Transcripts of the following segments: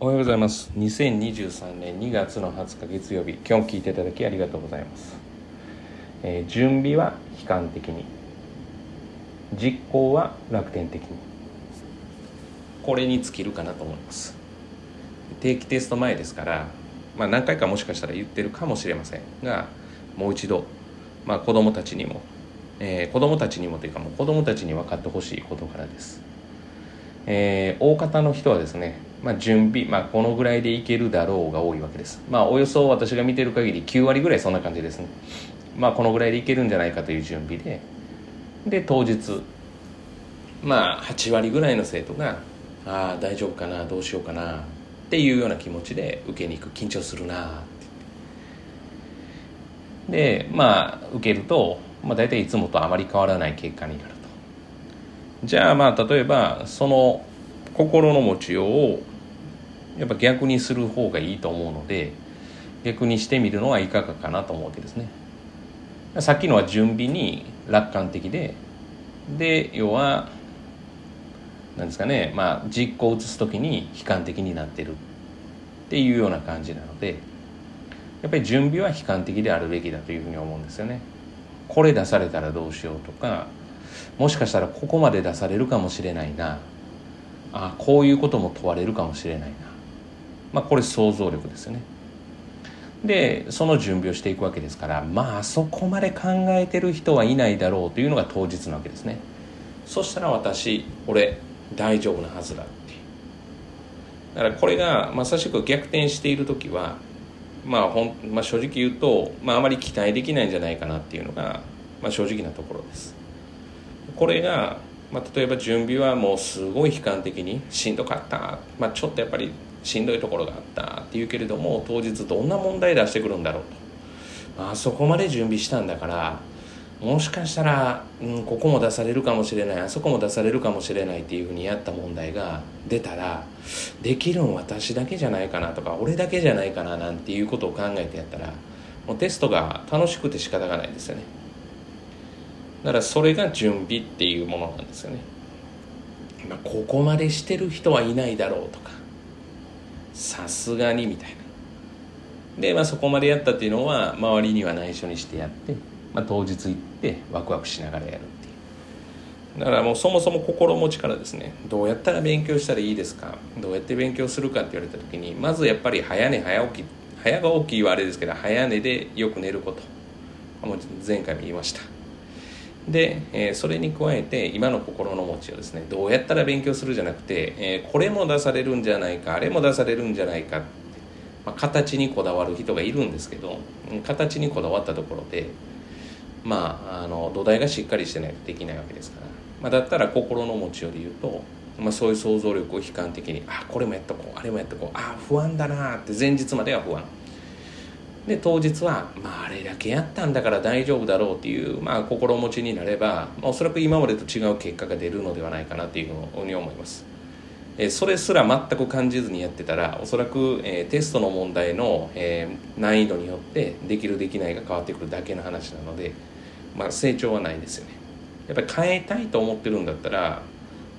おはようございます。2023年2月の20日月曜日。今日聞いていただきありがとうございます、えー、準備は悲観的に。実行は楽天的に。これに尽きるかなと思います。定期テスト前ですからまあ何回かもしかしたら言ってるかもしれませんがもう一度まあ子供たちにも、えー、子供たちにもというかもう子供たちに分かってほしい事柄です。えー、大方の人はですねまあ、準備、まあ、このぐらいでいけるだろうが多いわけです。まあ、およそ私が見てる限り9割ぐらいそんな感じですね。まあ、このぐらいでいけるんじゃないかという準備で、で、当日、まあ、8割ぐらいの生徒が、ああ、大丈夫かな、どうしようかな、っていうような気持ちで受けに行く、緊張するな、ってで、まあ、受けると、まあ、大体いつもとあまり変わらない結果になると。じゃあ、まあ、例えば、その心の持ちようをやっぱ逆にする方がいいと思うので逆にしてみるのはいかがかなと思うわけですね。さっきのは準備に楽観的でで要はなんですかねまあ実行を移す時に悲観的になってる。っていうような感じなのでやっぱり準備は悲観的であるべきだというふうに思うんですよね。これ出されたらどうしようとかもしかしたらここまで出されるかもしれないな。あこういうことも問われるかもしれないな。まあ、これ想像力ですよね。でその準備をしていくわけですからまあそこまで考えてる人はいないだろうというのが当日なわけですね。そしたら私俺大丈夫なはずだってだからこれがまさしく逆転している時はまあほん、まあ、正直言うと、まあ、あまり期待できないんじゃないかなっていうのが、まあ、正直なところです。これが、まあ、例えば準備はもうすごい悲観的にしんどかった、まあ、ちょっとやっぱりしんどいところがあったっていうけれども当日どんな問題出してくるんだろうと、まあそこまで準備したんだからもしかしたら、うん、ここも出されるかもしれないあそこも出されるかもしれないっていうふうにやった問題が出たらできるん私だけじゃないかなとか俺だけじゃないかななんていうことを考えてやったらもうテストが楽しくて仕方がないですよね。だからそれが準備っていうものなんですよね、まあ、ここまでしてる人はいないだろうとかさすがにみたいな。で、まあ、そこまでやったっていうのは周りには内緒にしてやって、まあ、当日行ってワクワクしながらやるっていう。だからもうそもそも心持ちからですねどうやったら勉強したらいいですかどうやって勉強するかって言われた時にまずやっぱり早寝早起き早が大きいはあれですけど早寝でよく寝ること。もう前回も言いました。で、えー、それに加えて今の心の持ちをですねどうやったら勉強するじゃなくて、えー、これも出されるんじゃないかあれも出されるんじゃないか、まあ、形にこだわる人がいるんですけど形にこだわったところでまああの土台がしっかりしてないとできないわけですから、まあ、だったら心の持ちようで言うと、まあ、そういう想像力を悲観的にあこれもやっとこうあれもやっとこうあ不安だなって前日までは不安。で当日は、まあ、あれだけやったんだから大丈夫だろうっていう、まあ、心持ちになれば、ま、おそらく今までと違う結果が出るのではないかなというふうに思います。えそれすら全く感じずにやってたらおそらく、えー、テストの問題の、えー、難易度によってできるできないが変わってくるだけの話なので、まあ、成長はないですよねやっぱり変えたいと思ってるんだったら、ま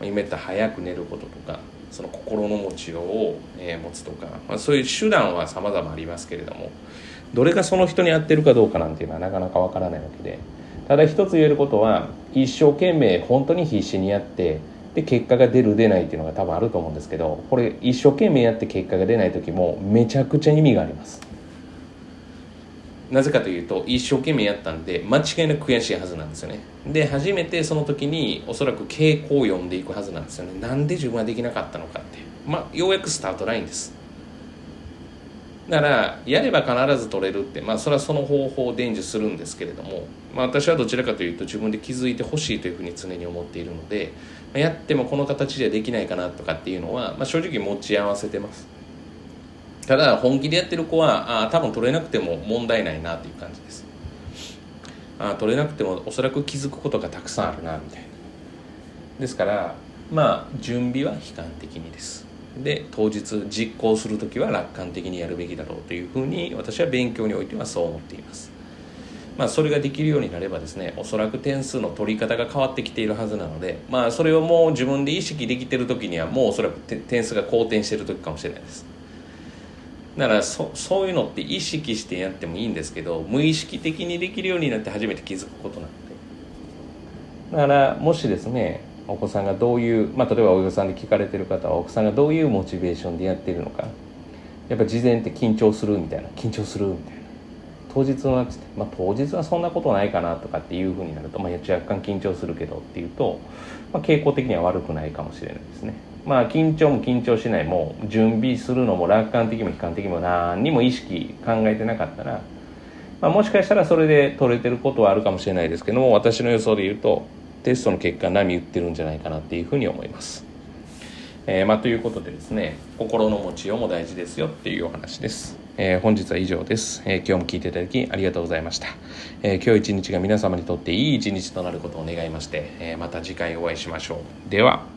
あ、今言った早く寝ることとかその心の持ちようを、えー、持つとか、まあ、そういう手段は様々ありますけれどもどれがその人に合ってるかどうかなんていうのはなかなかわからないわけでただ一つ言えることは一生懸命本当に必死にやってで結果が出る出ないっていうのが多分あると思うんですけどこれ一生懸命やって結果が出ない時もめちゃくちゃ意味があります。なぜかというと一生懸命やったんで間違いなく悔しいはずなんですよね。で初めてその時におそらく傾向を読んでいくはずなんですよね。なんで自分はできなかったのかってまあようやくスタートラインです。だからやれば必ず取れるってまあそれはその方法を伝授するんですけれども、まあ、私はどちらかというと自分で気づいてほしいというふうに常に思っているのでやってもこの形ではできないかなとかっていうのは、まあ、正直持ち合わせてます。ただ本気でやってる子はあ多分取れなくても問題ないなっていう感じです。あ取れなくてもおそらく気づくことがたくさんあるなみたいな。ですからまあ準備は悲観的にです。で当日実行する時は楽観的にやるべきだろうというふうに私は勉強においてはそう思っています。まあ、それができるようになればですねおそらく点数の取り方が変わってきているはずなので、まあ、それをもう自分で意識できてる時にはもうおそらく点数が好転してる時かもしれないです。だからそそういうのって意識してやってもいいんですけど無意識的にできるようになって初めて気づくことなのでだからもしですねお子さんがどういう、まあ、例えば親御さんで聞かれてる方はお子さんがどういうモチベーションでやってるのか。やっぱ事前って緊張するみたいな。緊張するみたいな。当日はつって、まあ、当日はそんなことないかなとかっていうふうになると、まあ、若干緊張するけどっていうと、まあ、傾向的には悪くないかもしれないですね。まあ緊張も緊張しないもう準備するのも楽観的も悲観的も何にも意識考えてなかったら、まあ、もしかしたらそれで取れてることはあるかもしれないですけども私の予想で言うとテストの結果波打ってるんじゃないかなっていうふうに思います。えー、まあ、ということでですね心の持ちようも大事ですよっていうお話です。えー、本日は以上です、えー、今日も聞いていただきありがとうございました、え今日一日が皆様にとっていい一日となることを願いまして、えまた次回お会いしましょうでは